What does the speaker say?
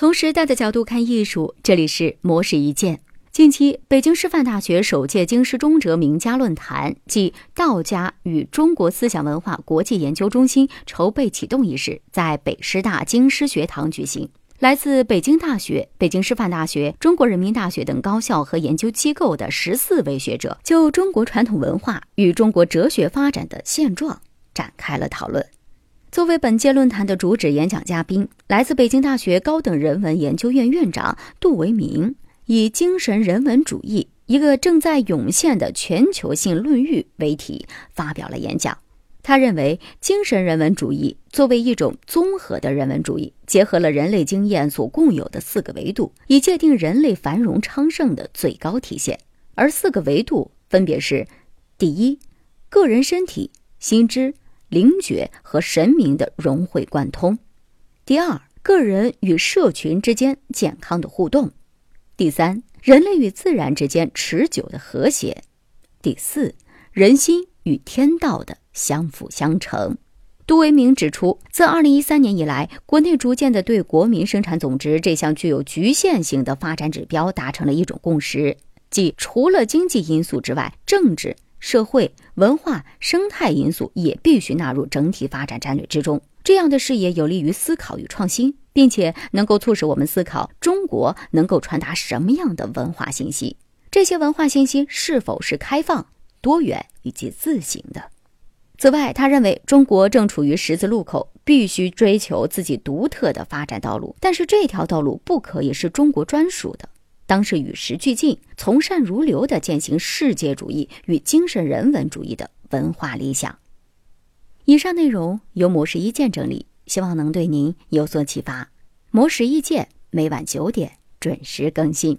从时代的角度看艺术，这里是模式一见。近期，北京师范大学首届经师中哲名家论坛暨道家与中国思想文化国际研究中心筹备启动仪式在北师大经师学堂举行。来自北京大学、北京师范大学、中国人民大学等高校和研究机构的十四位学者，就中国传统文化与中国哲学发展的现状展开了讨论。作为本届论坛的主旨演讲嘉宾，来自北京大学高等人文研究院院长杜维明以“精神人文主义：一个正在涌现的全球性论域”为题发表了演讲。他认为，精神人文主义作为一种综合的人文主义，结合了人类经验所共有的四个维度，以界定人类繁荣昌盛的最高体现。而四个维度分别是：第一，个人身体、心知。灵觉和神明的融会贯通；第二，个人与社群之间健康的互动；第三，人类与自然之间持久的和谐；第四，人心与天道的相辅相成。杜维明指出，自二零一三年以来，国内逐渐的对国民生产总值这项具有局限性的发展指标达成了一种共识，即除了经济因素之外，政治。社会、文化、生态因素也必须纳入整体发展战略之中。这样的视野有利于思考与创新，并且能够促使我们思考中国能够传达什么样的文化信息。这些文化信息是否是开放、多元以及自行的？此外，他认为中国正处于十字路口，必须追求自己独特的发展道路，但是这条道路不可以是中国专属的。当是与时俱进、从善如流的践行世界主义与精神人文主义的文化理想。以上内容由模式一见整理，希望能对您有所启发。模式一见每晚九点准时更新。